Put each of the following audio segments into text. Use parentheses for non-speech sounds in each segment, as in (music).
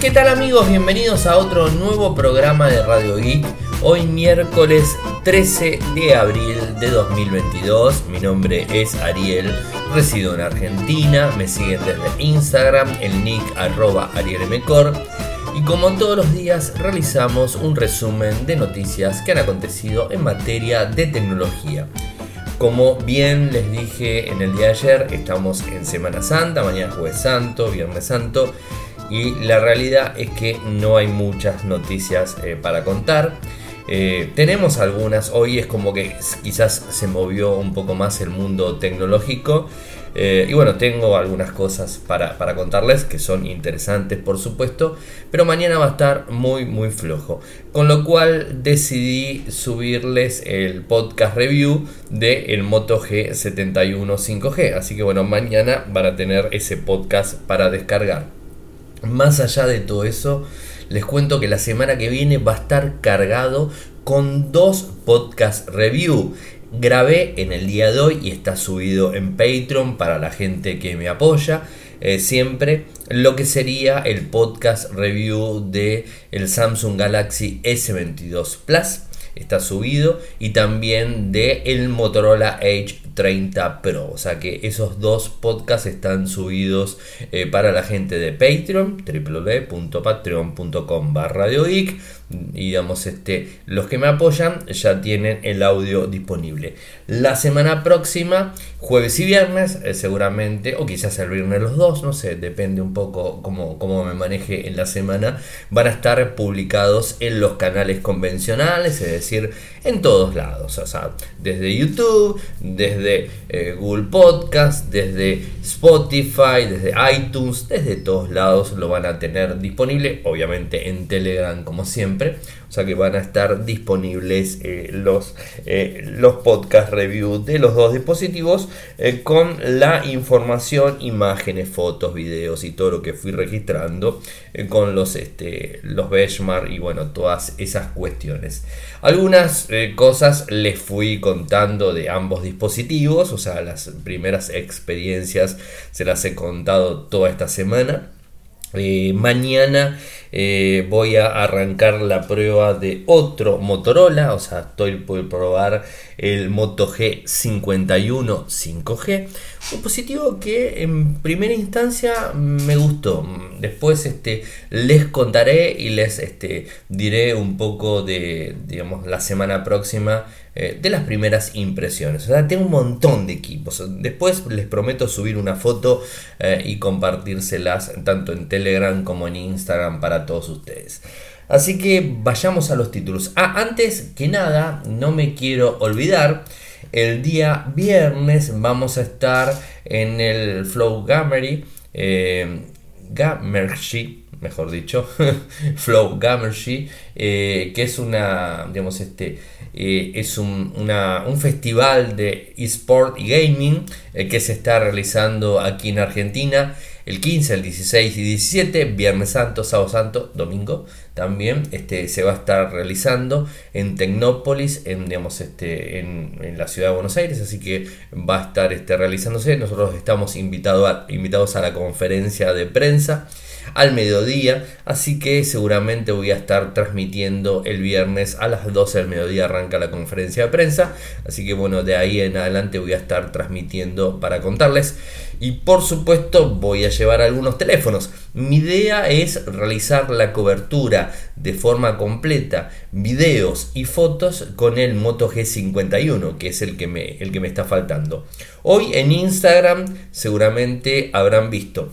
¿Qué tal amigos? Bienvenidos a otro nuevo programa de Radio Geek. Hoy miércoles 13 de abril de 2022. Mi nombre es Ariel, resido en Argentina. Me siguen desde Instagram, el nick arroba arielmcor. Y como todos los días realizamos un resumen de noticias que han acontecido en materia de tecnología. Como bien les dije en el día de ayer, estamos en Semana Santa, mañana jueves santo, viernes santo, y la realidad es que no hay muchas noticias eh, para contar. Eh, tenemos algunas, hoy es como que quizás se movió un poco más el mundo tecnológico. Eh, y bueno, tengo algunas cosas para, contarles que son interesantes, por supuesto, pero mañana va a estar muy, muy flojo. Con lo cual decidí subirles el podcast review de el Moto G71 5G. Así que bueno, mañana van a tener ese podcast para descargar. Más allá de todo eso, les cuento que la semana que viene va a estar cargado con dos podcast review grabé en el día de hoy y está subido en Patreon para la gente que me apoya. Eh, siempre lo que sería el podcast review de el Samsung Galaxy S22 Plus está subido y también de el Motorola Edge 30 Pro. O sea que esos dos podcasts están subidos eh, para la gente de Patreon, www.patreon.com barra y digamos este, los que me apoyan ya tienen el audio disponible. La semana próxima, jueves y viernes, eh, seguramente, o quizás el viernes los dos, no sé, depende un poco cómo, cómo me maneje en la semana, van a estar publicados en los canales convencionales, es decir, en todos lados, o sea, desde YouTube, desde eh, Google Podcast, desde Spotify, desde iTunes, desde todos lados lo van a tener disponible, obviamente en Telegram como siempre, o sea que van a estar disponibles eh, los, eh, los podcast review de los dos dispositivos eh, con la información, imágenes, fotos, videos y todo lo que fui registrando con los, este, los benchmark y bueno, todas esas cuestiones. Algunas cosas les fui contando de ambos dispositivos, o sea, las primeras experiencias se las he contado toda esta semana. mañana eh, voy a arrancar la prueba de otro Motorola, o sea, estoy por probar el Moto G51 5G, un dispositivo que en primera instancia me gustó. Después este, les contaré y les este, diré un poco de, digamos, la semana próxima eh, de las primeras impresiones. O sea, tengo un montón de equipos. Después les prometo subir una foto eh, y compartírselas tanto en Telegram como en Instagram para todos ustedes. Así que vayamos a los títulos. Ah, antes que nada, no me quiero olvidar. El día viernes vamos a estar en el Flow Gamery. Eh, Gamergy, mejor dicho, (laughs) Flow Gamergy, eh, que es una, digamos, este, eh, es un, un, festival de eSport y gaming eh, que se está realizando aquí en Argentina el 15, el 16 y 17, Viernes Santo, Sábado Santo, Domingo también este, se va a estar realizando en Tecnópolis, en, digamos, este, en, la ciudad de Buenos Aires, así que va a estar este, realizándose. Nosotros estamos invitado invitados a la conferencia de prensa al mediodía, así que seguramente voy a estar transmitiendo el viernes a las 12 del mediodía arranca la conferencia de prensa, así que bueno, de ahí en adelante voy a estar transmitiendo para contarles y por supuesto voy a llevar algunos teléfonos. Mi idea es realizar la cobertura de forma completa, videos y fotos con el Moto G51, que es el que me, el que me está faltando. Hoy en Instagram seguramente habrán visto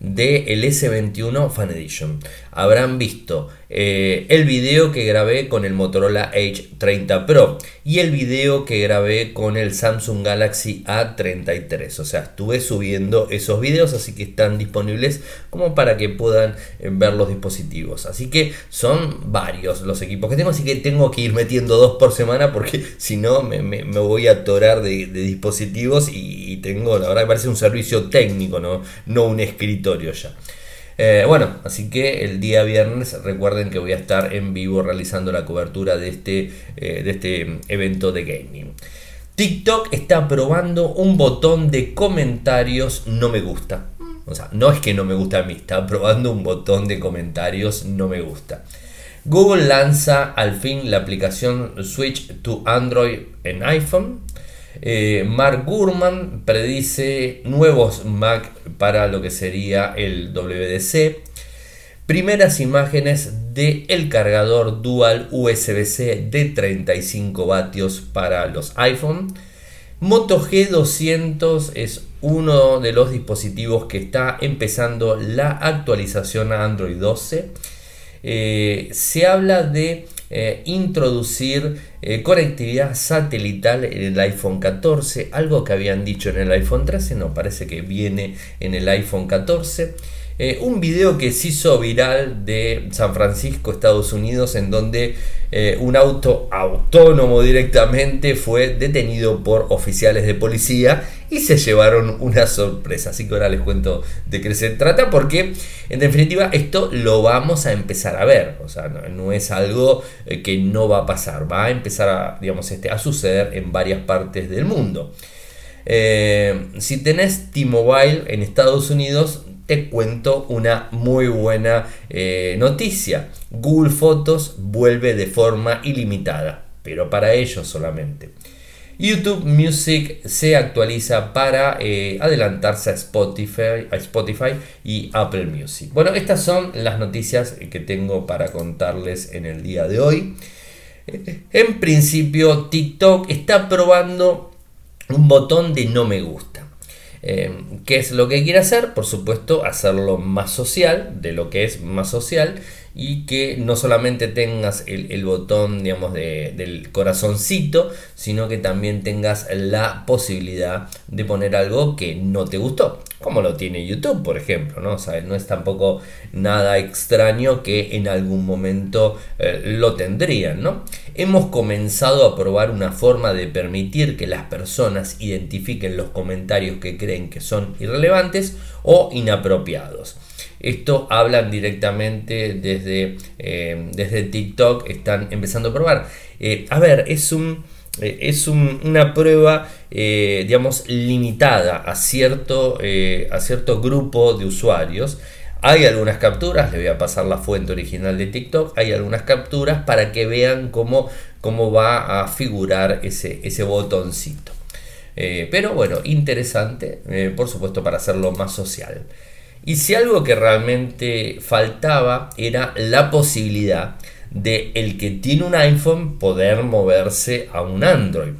unboxing de el S21 Fan Edition. Habrán visto eh, el video que grabé con el Motorola Edge 30 Pro y el video que grabé con el Samsung Galaxy A33. O sea, estuve subiendo esos videos, así que están disponibles como para que puedan eh, ver los dispositivos. Así que son varios los equipos que tengo, así que tengo que ir metiendo dos por semana porque (laughs) si no me, voy a atorar de, dispositivos y, tengo, la verdad, que parece un servicio técnico, no, no un ya. Eh, bueno, así que el día viernes recuerden que voy a estar en vivo realizando la cobertura de este, eh, de este evento de gaming. TikTok está probando un botón de comentarios no me gusta. O sea, no es que no me gusta a mí, está probando un botón de comentarios, no me gusta. Google lanza al fin la aplicación Switch to Android en iPhone. Eh, Mark Gurman predice nuevos Mac para lo que sería el WDC. Primeras imágenes del el cargador dual USB-C de 35 vatios para los iPhone. Moto G200 es uno de los dispositivos que está empezando la actualización a Android 12. Eh, se habla de eh, introducir eh, conectividad satelital en el iPhone 14, algo que habían dicho en el iPhone 13, no parece que viene en el iPhone 14. Eh, un video que se hizo viral de San Francisco, Estados Unidos, en donde eh, un auto autónomo directamente fue detenido por oficiales de policía y se llevaron una sorpresa. Así que ahora les cuento de qué se trata, porque en definitiva esto lo vamos a empezar a ver. O sea, no, es algo eh, que no va a pasar, va a empezar a, digamos, este, a suceder en varias partes del mundo. si tenés T-Mobile en Estados Unidos, te cuento una muy buena eh, noticia. Google Fotos vuelve de forma ilimitada, pero para ellos solamente. YouTube Music se actualiza para eh, adelantarse a Spotify, a Spotify y Apple Music. Bueno, estas son las noticias que tengo para contarles en el día de hoy. En principio, TikTok está probando un botón de no me gusta. Em, ¿Qué es lo que quiere hacer? Por supuesto, hacerlo más social, de lo que es más social, y que no solamente tengas el, botón, digamos, del corazoncito, sino que también tengas la posibilidad de poner algo que no te gustó, como lo tiene YouTube, por ejemplo, ¿no? no es tampoco nada extraño que en algún momento eh, lo tendrían, ¿no? Hemos comenzado a probar una forma de permitir que las personas identifiquen los comentarios que creen que son irrelevantes o inapropiados. Esto hablan directamente desde, eh, desde TikTok, están empezando a probar. Eh, a ver, es un eh, es una prueba, digamos, limitada a cierto, a cierto grupo de usuarios. Hay algunas capturas, le voy a pasar la fuente original de TikTok, hay algunas capturas para que vean cómo, cómo va a figurar ese, ese botoncito. pero bueno, interesante, por supuesto, para hacerlo más social. Y si algo que realmente faltaba era la posibilidad de el que tiene un iPhone poder moverse a un Android.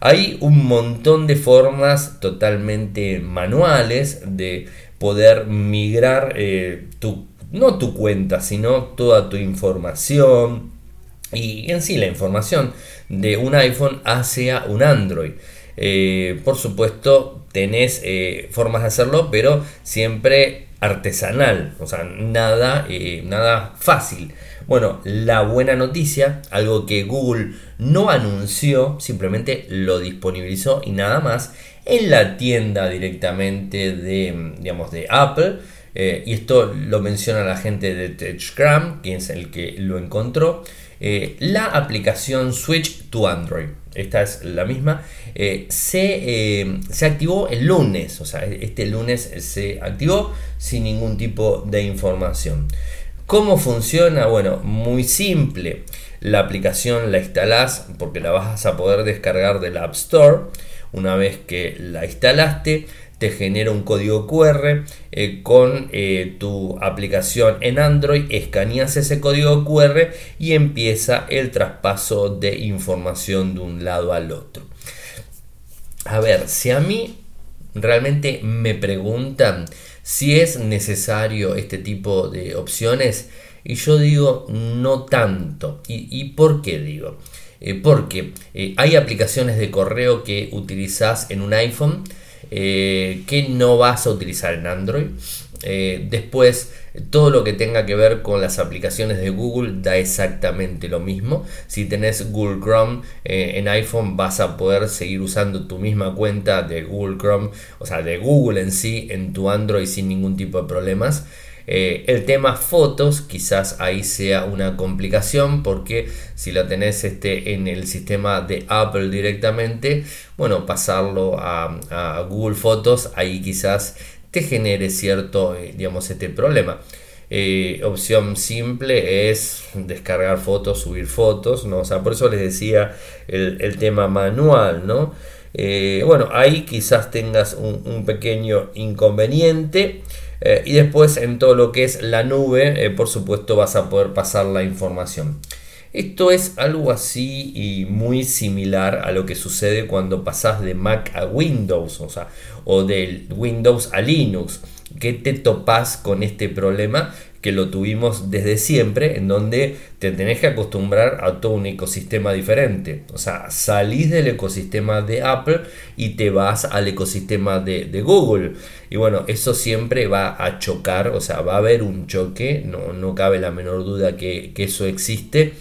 Hay un montón de formas totalmente manuales de poder migrar eh, tu, no tu cuenta, sino toda tu información y en sí la información de un iPhone hacia un Android. Eh, por supuesto, tenés eh, formas de hacerlo, pero siempre artesanal, o sea, nada, eh, nada fácil. Bueno, la buena noticia, algo que Google no anunció, simplemente lo disponibilizó y nada más en la tienda directamente de, digamos, de Apple. y esto lo menciona la gente de TechCram, quien es el que lo encontró. la aplicación Switch to Android esta es la misma, eh, eh, se, activó el lunes, o sea, este lunes se activó sin ningún tipo de información. ¿Cómo funciona? Bueno, muy simple. La aplicación la instalás porque la vas a poder descargar del App Store. Una vez que la instalaste, te genera un código QR eh, con eh, tu aplicación en Android, escaneas ese código QR y empieza el traspaso de información de un lado al otro. A ver, si a mí realmente me preguntan si es necesario este tipo de opciones, y yo digo no tanto. ¿Y, por qué digo? Eh, porque hay aplicaciones de correo que utilizas en un iPhone eh, que no vas a utilizar en Android. Eh, después, todo lo que tenga que ver con las aplicaciones de Google da exactamente lo mismo. Si tenés Google Chrome eh, en iPhone, vas a poder seguir usando tu misma cuenta de Google Chrome, o sea, de Google en sí, en tu Android sin ningún tipo de problemas. Eh, el tema fotos quizás ahí sea una complicación porque si la tenés este, en el sistema de Apple directamente, bueno, pasarlo a, Google Fotos ahí quizás te genere cierto, digamos, este problema. opción simple es descargar fotos, subir fotos, ¿no? O sea, por eso les decía el, el tema manual, ¿no? Eh, bueno, ahí quizás tengas un, pequeño inconveniente. Eh, y después en todo lo que es la nube, eh, por supuesto vas a poder pasar la información. Esto es algo así y muy similar a lo que sucede cuando pasas de Mac a Windows, o sea, o de Windows a Linux. que te topas con este problema? Que lo tuvimos desde siempre, en donde te tenés que acostumbrar a todo un ecosistema diferente. O sea, salís del ecosistema de Apple y te vas al ecosistema de, Google. Y bueno, eso siempre va a chocar, o sea, va a haber un choque, no, no cabe la menor duda que, eso existe.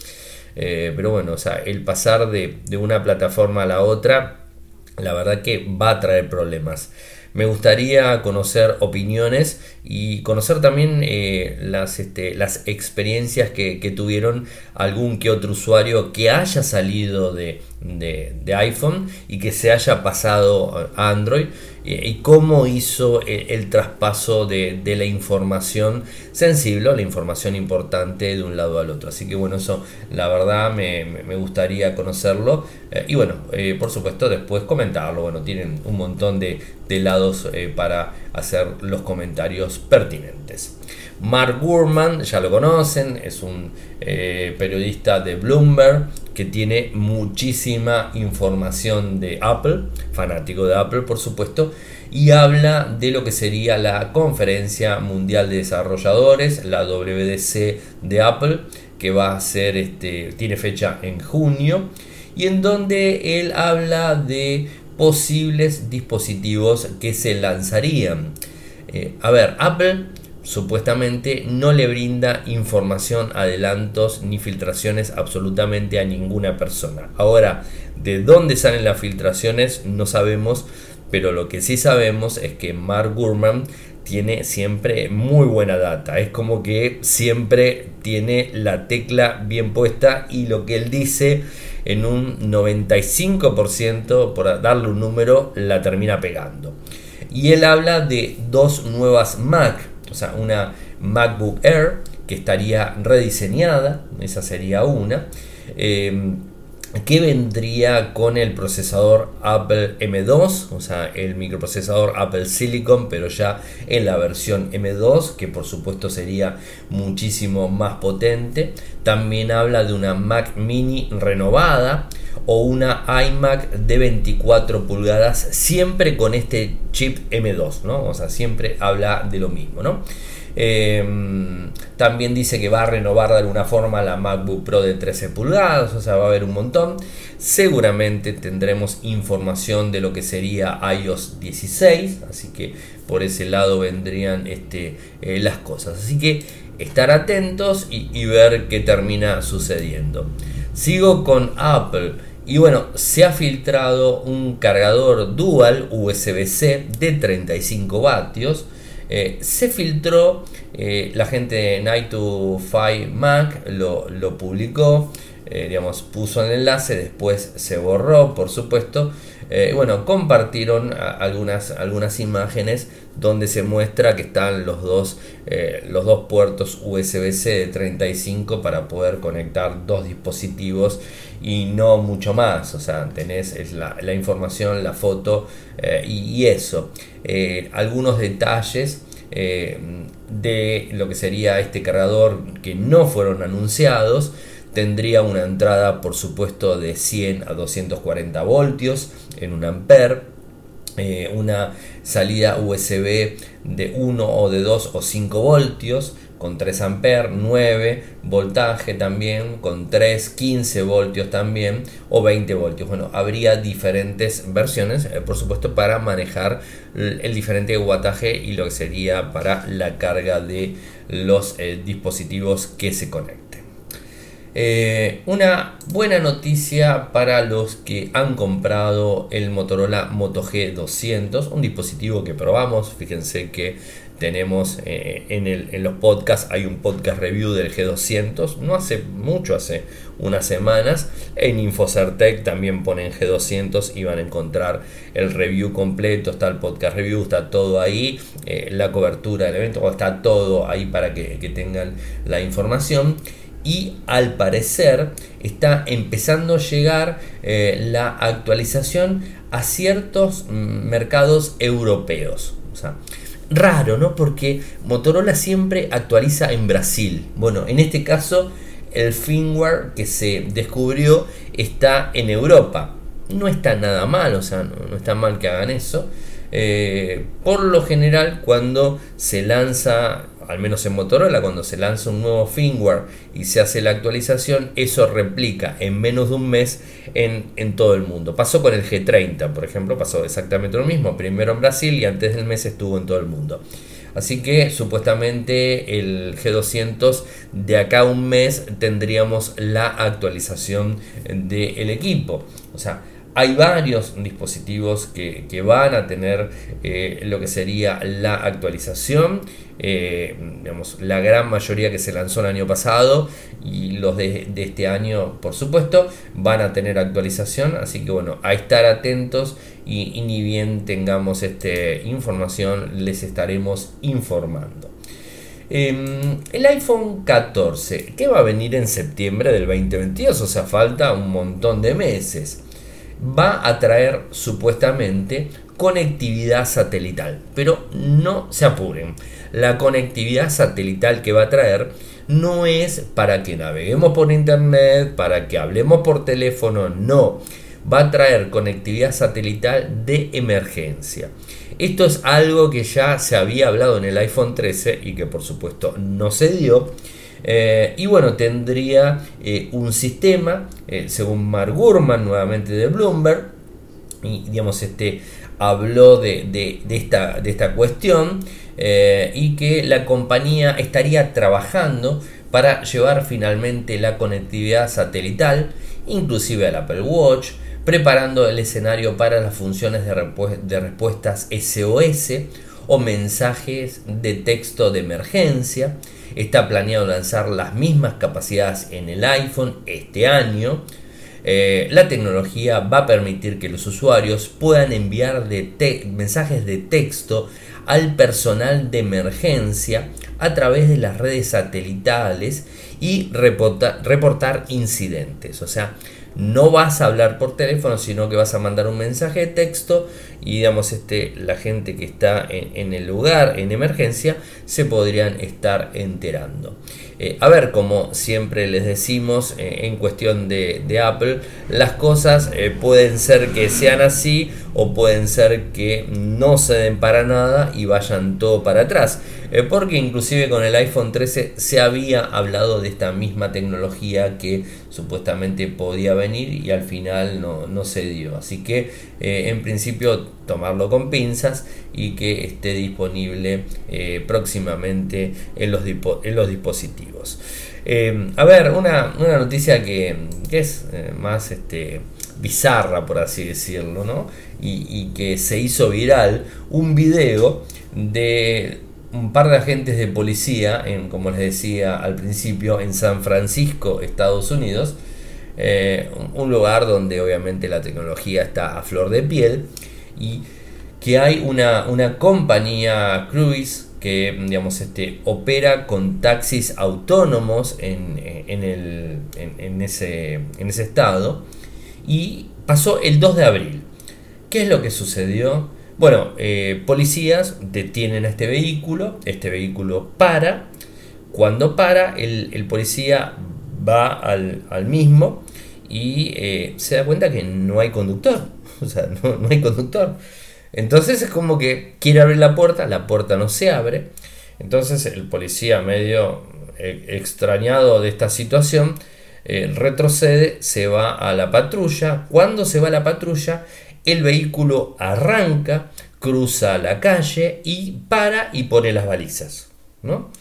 Eh, pero bueno, o sea, el pasar de, de una plataforma a la otra, la verdad que va a traer problemas. Me gustaría conocer opiniones y conocer también eh, las, este, las experiencias que, tuvieron algún que otro usuario que haya salido de, iPhone y que se haya pasado a Android eh, y cómo hizo el, traspaso de, la información sensible la información importante de un lado al otro. Así que bueno, eso la verdad me, gustaría conocerlo eh, y bueno, por supuesto después comentarlo. Bueno, tienen un montón de, de lados para hacer los comentarios pertinentes. Mark Gurman, ya lo conocen, es un eh, periodista de Bloomberg que tiene muchísima información de Apple, fanático de Apple por supuesto, y habla de lo que sería la Conferencia Mundial de Desarrolladores, la WDC de Apple, que va a ser, este, tiene fecha en junio, y en donde él habla de posibles dispositivos que se lanzarían. Eh, a ver, Apple supuestamente no le brinda información, adelantos ni filtraciones absolutamente a ninguna persona. Ahora, de dónde salen las filtraciones no sabemos, pero lo que sí sabemos es que Mark Gurman tiene siempre muy buena data. Es como que siempre tiene la tecla bien puesta y lo que él dice en un 95%, por darle un número, la termina pegando. Y él habla de dos nuevas Mac, o sea, una MacBook Air que estaría rediseñada, esa sería una. Eh, que vendría con el procesador Apple M2, o sea, el microprocesador Apple Silicon, pero ya en la versión M2, que por supuesto sería muchísimo más potente. También habla de una Mac mini renovada o una iMac de 24 pulgadas, siempre con este chip M2, ¿no? O sea, siempre habla de lo mismo, ¿no? Em, también dice que va a renovar de alguna forma la MacBook Pro de 13 pulgadas, o sea, va a haber un montón. Seguramente tendremos información de lo que sería iOS 16, así que por ese lado vendrían este, eh, las cosas. Así que estar atentos y, y ver qué termina sucediendo. Sigo con Apple. Y bueno, se ha filtrado un cargador dual USB-C de 35 vatios eh, se filtró, eh, la gente de Night to 5 Mac lo, publicó, eh, digamos, puso el enlace, después se borró, por supuesto. bueno, compartieron algunas, algunas imágenes donde se muestra que están los dos, los dos puertos USB-C de 35 para poder conectar dos dispositivos y no mucho más. O sea, tenés la, información, la foto y, eso. algunos detalles eh, de lo que sería este cargador que no fueron anunciados. Tendría una entrada, por supuesto, de 100 a 240 voltios en un ampere. Eh, una salida USB de 1 o de 2 o 5 voltios con 3 amperes, 9 voltaje también, con 3, 15 voltios también o 20 voltios. Bueno, habría diferentes versiones, eh, por supuesto, para manejar el, diferente wattaje y lo que sería para la carga de los eh, dispositivos que se conecten. Eh, una buena noticia para los que han comprado el Motorola Moto G200, un dispositivo que probamos, fíjense que tenemos eh, en, los podcasts, hay un podcast review del G200, no hace mucho, hace unas semanas. En Infocertec también ponen G200 y van a encontrar el review completo, está el podcast review, está todo ahí, eh, la cobertura del evento, está todo ahí para que, tengan la información y al parecer está empezando a llegar eh, la actualización a ciertos mm, mercados europeos. O sea, raro, ¿no? Porque Motorola siempre actualiza en Brasil. Bueno, en este caso el firmware que se descubrió está en Europa. No está nada mal, o sea, no, está mal que hagan eso. Eh, por lo general, cuando se lanza, al menos en Motorola, cuando se lanza un nuevo firmware y se hace la actualización, eso replica en menos de un mes en, en, todo el mundo. Pasó con el G30, por ejemplo, pasó exactamente lo mismo. Primero en Brasil y antes del mes estuvo en todo el mundo. Así que supuestamente el G200 de acá a un mes tendríamos la actualización del equipo. O sea, hay varios dispositivos que, van a tener eh, lo que sería la actualización. Eh, la gran mayoría que se lanzó el año pasado y los de, este año, por supuesto, van a tener actualización. Así que bueno, a estar atentos y, ni bien tengamos este, información, les estaremos informando. Em, el iPhone 14, que va a venir en septiembre del 2022, o sea, falta un montón de meses va a traer supuestamente conectividad satelital. Pero no se apuren. La conectividad satelital que va a traer no es para que naveguemos por internet, para que hablemos por teléfono, no. Va a traer conectividad satelital de emergencia. Esto es algo que ya se había hablado en el iPhone 13 y que por supuesto no se dio eh, y bueno, tendría eh, un sistema, eh, según Mark Gurman, nuevamente de Bloomberg, y digamos, este habló de, esta, de esta cuestión y que la compañía estaría trabajando para llevar finalmente la conectividad satelital, inclusive al Apple Watch, preparando el escenario para las funciones de, de respuestas SOS o mensajes de texto de emergencia, Está planeado lanzar las mismas capacidades en el iPhone este año. Eh, la tecnología va a permitir que los usuarios puedan enviar mensajes de texto al personal de emergencia a través de las redes satelitales y reportar incidentes. O sea, no vas a hablar por teléfono, sino que vas a mandar un mensaje de texto y digamos este, la gente que está en, el lugar en emergencia se podrían estar enterando. Eh, a ver, como siempre les decimos eh, en cuestión de, Apple, las cosas eh, pueden ser que sean así o pueden ser que no se den para nada y vayan todo para atrás. porque inclusive con el iPhone 13 se había hablado de esta misma tecnología que supuestamente podía venir y al final no, no se dio. Así que en principio tomarlo con pinzas y que esté disponible eh, próximamente en los, dispositivos. Eh, a ver, una, noticia que, es eh, más este, bizarra, por así decirlo, ¿no? y, que se hizo viral un video de un par de agentes de policía, en, como les decía al principio, en San Francisco, Estados Unidos, un lugar donde obviamente la tecnología está a flor de piel, y que hay una, compañía cruise que digamos, este, opera con taxis autónomos en, el, en, ese, en ese estado y pasó el 2 de abril. ¿Qué es lo que sucedió? Bueno, eh, policías detienen a este vehículo, este vehículo para, cuando para, el, policía va al, mismo y eh, se da cuenta que no hay conductor (laughs) o sea, no, hay conductor. Entonces es como que quiere abrir la puerta, la puerta no se abre. Entonces el policía medio eh, extrañado de esta situación eh, retrocede, se va a la patrulla. Cuando se va a la patrulla, el vehículo arranca, cruza la calle y para y pone las balizas. ¿no?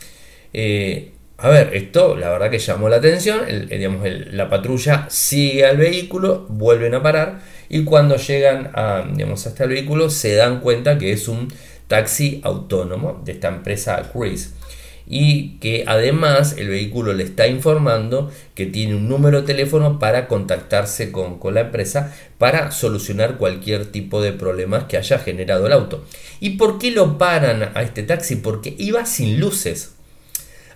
Eh, a ver, esto la verdad que llamó la atención. digamos, la patrulla sigue al vehículo, vuelven a parar y cuando llegan a, digamos, hasta el vehículo se dan cuenta que es un taxi autónomo de esta empresa Cruise y que además el vehículo le está informando que tiene un número de teléfono para contactarse con, con, la empresa para solucionar cualquier tipo de problemas que haya generado el auto. ¿Y por qué lo paran a este taxi? Porque iba sin luces.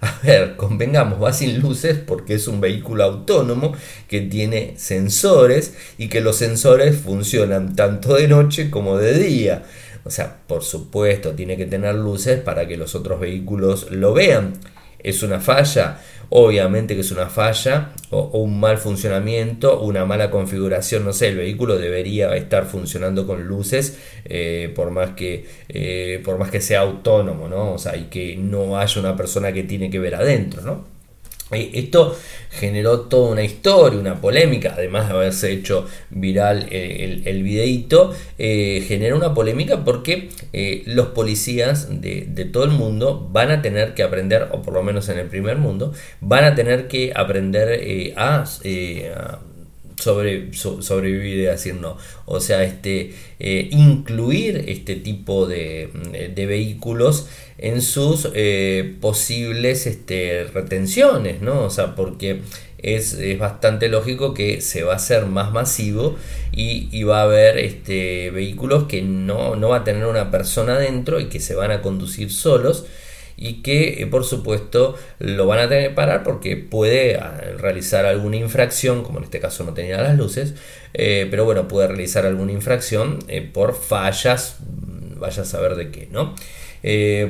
A ver, convengamos, va sin luces porque es un vehículo autónomo que tiene sensores y que los sensores funcionan tanto de noche como de día. O sea, por supuesto, tiene que tener luces para que los otros vehículos lo vean. ¿Es una falla? Obviamente que es una falla o, un mal funcionamiento, una mala configuración, no sé, el vehículo debería estar funcionando con luces eh, por, más que, eh, por más que sea autónomo, ¿no? O sea, y que no haya una persona que tiene que ver adentro, ¿no? Esto generó toda una historia, una polémica, además de haberse hecho viral el, el, videíto, eh, genera una polémica porque eh, los policías de, todo el mundo van a tener que aprender, o por lo menos en el primer mundo, van a tener que aprender eh, a sobre, sobrevivir y decir no. O sea, este, eh, incluir este tipo de, vehículos en sus eh, posibles este, retenciones, ¿no? O sea, porque es, bastante lógico que se va a hacer más masivo y, va a haber este, vehículos que no, no va a tener una persona dentro y que se van a conducir solos y que eh, por supuesto lo van a tener que parar porque puede ah, realizar alguna infracción, como en este caso no tenía las luces, eh, pero bueno, puede realizar alguna infracción eh, por fallas, mm, vaya a saber de qué, ¿no?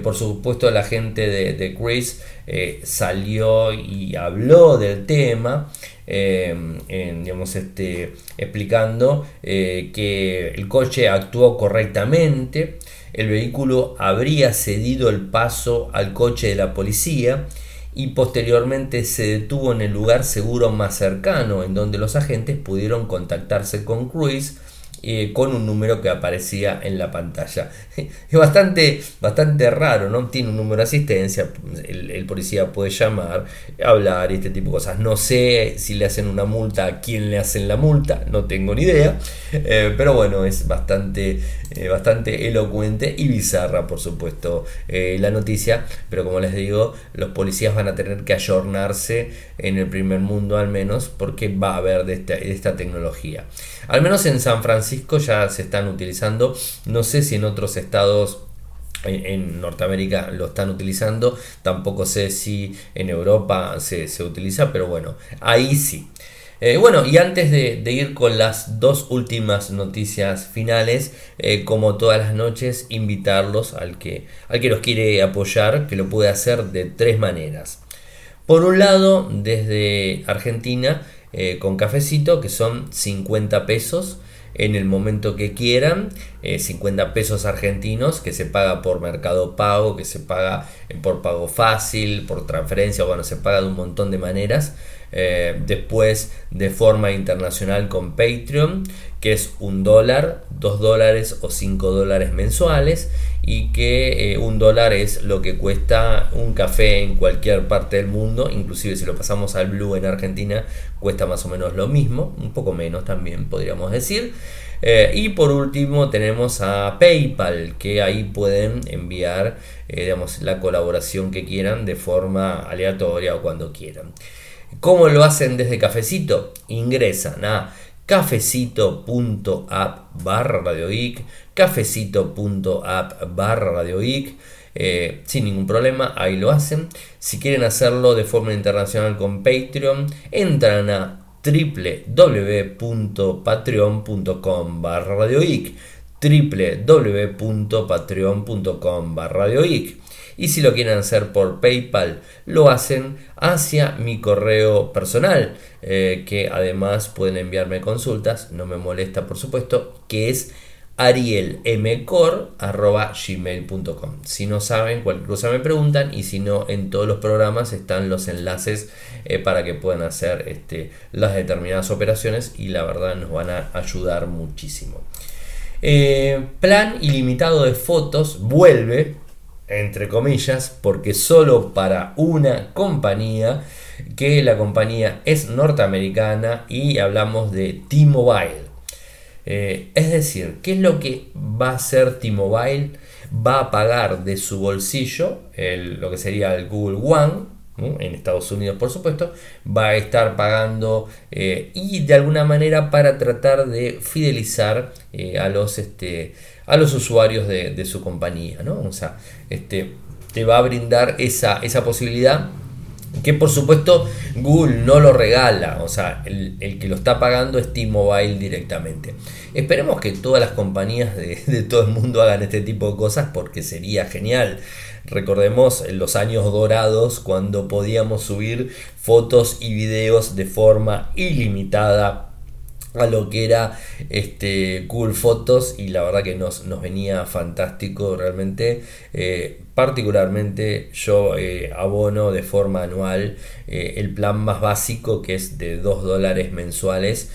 por supuesto la gente de, de Chris salió y habló del tema, digamos, este, explicando que el coche actuó correctamente, el vehículo habría cedido el paso al coche de la policía y posteriormente se detuvo en el lugar seguro más cercano, en donde los agentes pudieron contactarse con Cruise eh, con un número que aparecía en la pantalla. (laughs) Es bastante, bastante raro, ¿no? Tiene un número de asistencia, el, policía puede llamar, hablar y este tipo de cosas. No sé si le hacen una multa, a quién le hacen la multa, no tengo ni idea. Eh, pero bueno, es bastante, eh, bastante elocuente y bizarra, por supuesto, la noticia. Pero como les digo, los policías van a tener que ayornarse en el primer mundo al menos, porque va a haber de esta tecnología. Al menos en San Francisco ya se están utilizando. No sé si en otros estados en, Norteamérica lo están utilizando. Tampoco sé si en Europa se, utiliza, pero bueno, ahí sí. Eh, bueno, y antes de, ir con las dos últimas noticias finales, eh, como todas las noches, invitarlos al que, al que los quiere apoyar, que lo puede hacer de tres maneras. Por un lado, desde Argentina, eh, con cafecito, que son 50 pesos en el momento que quieran, 50 eh, pesos argentinos que se paga por mercado pago, que se paga eh, por pago fácil, por transferencia, bueno, se paga de un montón de maneras. Después de forma internacional con Patreon, que es un dólar, dos dólares o cinco dólares mensuales y que eh, un dólar es lo que cuesta un café en cualquier parte del mundo, inclusive si lo pasamos al blue en Argentina cuesta más o menos lo mismo, un poco menos también podríamos decir. Eh, y por último tenemos a PayPal, que ahí pueden enviar eh, digamos, la colaboración que quieran de forma aleatoria o cuando quieran. ¿Cómo lo hacen desde Cafecito? Ingresan a cafecito.app barra cafecito.app barra eh, sin ningún problema, ahí lo hacen. Si quieren hacerlo de forma internacional con Patreon, entran a www.patreon.com barra Radio www.patreon.com barra Radio y si lo quieren hacer por PayPal, lo hacen hacia mi correo personal, eh, que además pueden enviarme consultas, no me molesta por supuesto, que es arielmcor.gmail.com Si no saben, cualquier cosa me preguntan y si no, en todos los programas están los enlaces eh, para que puedan hacer este, las determinadas operaciones y la verdad nos van a ayudar muchísimo. Eh, plan ilimitado de fotos vuelve entre comillas, porque solo para una compañía, que la compañía es norteamericana y hablamos de T-Mobile. es decir, ¿qué es lo que va a hacer T-Mobile? Va a pagar de su bolsillo lo que sería el Google One, en Estados Unidos por supuesto, va a estar pagando eh, y de alguna manera para tratar de fidelizar eh, a, los, este, a los usuarios de, su compañía. ¿no? O sea, este, te va a brindar esa, esa posibilidad que por supuesto Google no lo regala, o sea, el, que lo está pagando es T-Mobile directamente. Esperemos que todas las compañías (laughs) de, todo el mundo hagan este tipo de cosas porque sería genial. Recordemos los años dorados cuando podíamos subir fotos y videos de forma ilimitada a lo que era este Google Fotos y la verdad que nos, nos venía fantástico realmente. Eh, particularmente yo eh, abono de forma anual eh, el plan más básico que es de 2 dólares mensuales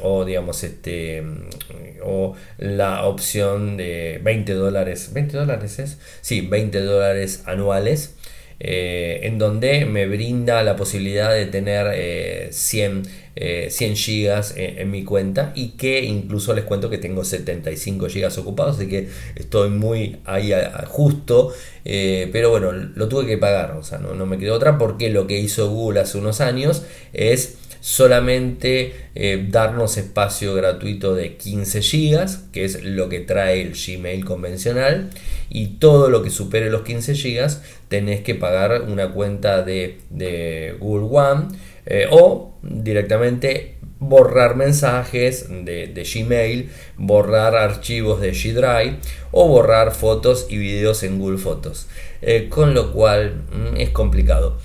o digamos este o la opción de 20 dólares 20 dólares es sí 20 dólares anuales eh, en donde me brinda la posibilidad de tener 100, eh, 100 eh, gigas en, mi cuenta y que incluso les cuento que tengo 75 gigas ocupados, así que estoy muy ahí justo, pero bueno, lo tuve que pagar, o sea, no, no me quedó otra porque lo que hizo Google hace unos años es solamente eh, darnos espacio gratuito de 15 GB, que es lo que trae el Gmail convencional, y todo lo que supere los 15 GB tenés que pagar una cuenta de, Google One eh, o directamente borrar mensajes de, Gmail, borrar archivos de G Drive o borrar fotos y videos en Google Fotos. Eh, con lo cual mm, es complicado.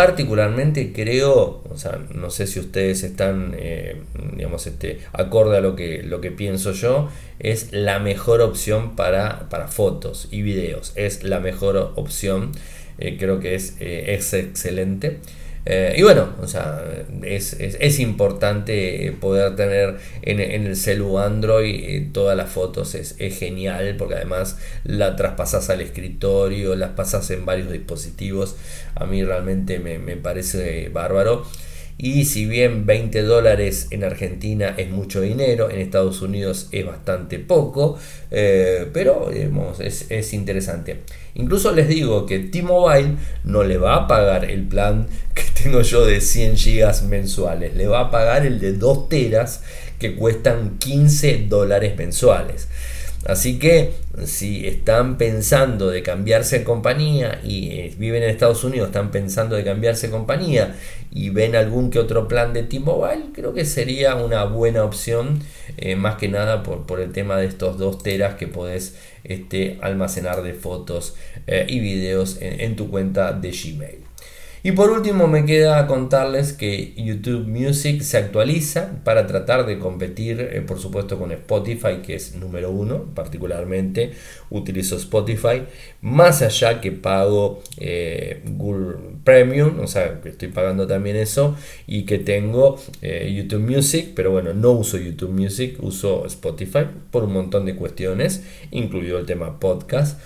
Particularmente creo, o sea, no sé si ustedes están, eh, digamos, este, acorde a lo que, lo que pienso yo, es la mejor opción para, para fotos y videos. Es la mejor opción, eh, creo que es, eh, es excelente. Eh, y bueno, o sea, es, importante poder tener en, el celu Android eh, todas las fotos, es, genial porque además la traspasas al escritorio, las pasas en varios dispositivos, a mí realmente me, me parece bárbaro. Y si bien 20 dólares en Argentina es mucho dinero, en Estados Unidos es bastante poco, eh, pero es, interesante. Incluso les digo que T-Mobile no le va a pagar el plan (laughs) que tengo yo de 100 gigas mensuales, le va a pagar el de 2 teras que cuestan 15 dólares mensuales. Así que si están pensando de cambiarse de compañía y eh, viven en Estados Unidos, están pensando de cambiarse de compañía y ven algún que otro plan de T-Mobile, creo que sería una buena opción, eh, más que nada por, el tema de estos dos teras que podés este, almacenar de fotos eh, y videos en tu cuenta de Gmail. Y por último me queda contarles que YouTube Music se actualiza para tratar de competir eh, por supuesto con Spotify que es número uno, particularmente utilizo Spotify, más allá que pago eh, Google Premium, o sea que estoy pagando también eso y que tengo eh, YouTube Music, pero bueno, no uso YouTube Music, uso Spotify por un montón de cuestiones, incluido el tema podcast.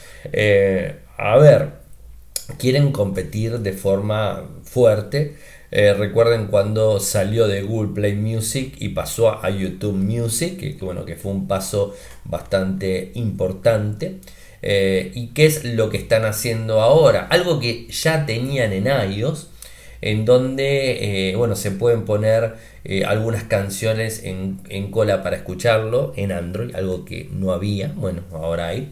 a ver, quieren competir de forma fuerte. Eh, recuerden cuando salió de Google Play Music y pasó a YouTube Music, que, bueno, que fue un paso bastante importante. Eh, ¿Y qué es lo que están haciendo ahora? Algo que ya tenían en iOS, en donde eh, bueno, se pueden poner algunas canciones en, en, cola para escucharlo en Android, algo que no había, bueno, ahora hay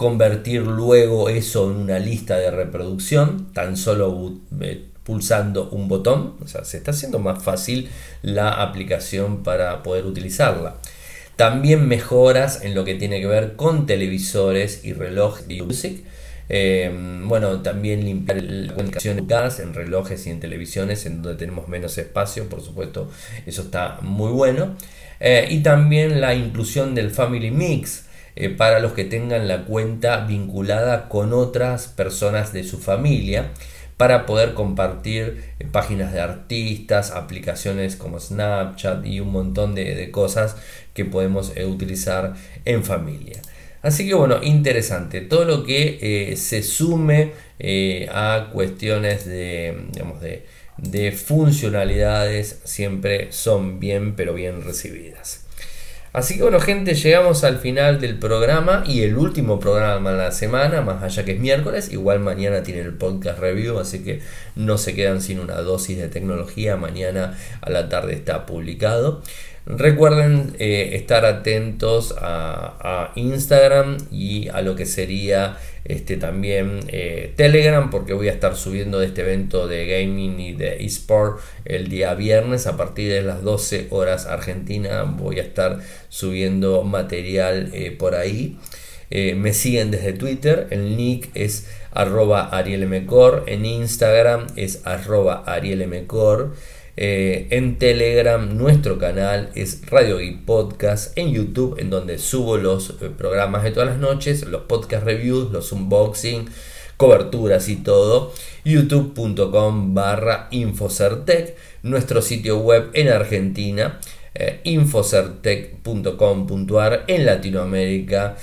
convertir luego eso en una lista de reproducción, tan solo eh, pulsando un botón, o sea, se está haciendo más fácil la aplicación para poder utilizarla. También mejoras en lo que tiene que ver con televisores y reloj de music. Eh, bueno, también limpiar la comunicación de gas en relojes y en televisiones en donde tenemos menos espacio, por supuesto, eso está muy bueno. Eh, y también la inclusión del Family Mix, eh, para los que tengan la cuenta vinculada con otras personas de su familia para poder compartir eh, páginas de artistas, aplicaciones como Snapchat y un montón de, cosas que podemos eh, utilizar en familia. Así que bueno, interesante. Todo lo que se sume a cuestiones de, de funcionalidades siempre son bien, pero bien recibidas. Así que bueno gente, llegamos al final del programa y el último programa de la semana, más allá que es miércoles, igual mañana tiene el podcast review, así que no se quedan sin una dosis de tecnología, mañana a la tarde está publicado. Recuerden eh, estar atentos a, Instagram y a lo que sería este, también eh, Telegram, porque voy a estar subiendo de este evento de gaming y de eSport el día viernes a partir de las 12 horas Argentina. Voy a estar subiendo material eh, por ahí. me siguen desde Twitter, el nick es arroba arielmcor, en Instagram es arroba arielmcor. Eh, en Telegram nuestro canal es Radio Geek Podcast. En YouTube, en donde subo los eh, programas de todas las noches, los podcast reviews, los unboxing, coberturas y todo. youtube.com barra Infocertec. Nuestro sitio web en Argentina. Eh, infocertec.com.ar en Latinoamérica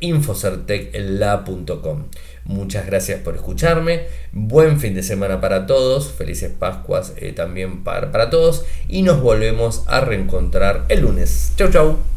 infocertecla.com Muchas gracias por escucharme. Buen fin de semana para todos. Felices Pascuas eh, también para, para todos. Y nos volvemos a reencontrar el lunes. Chau, chau.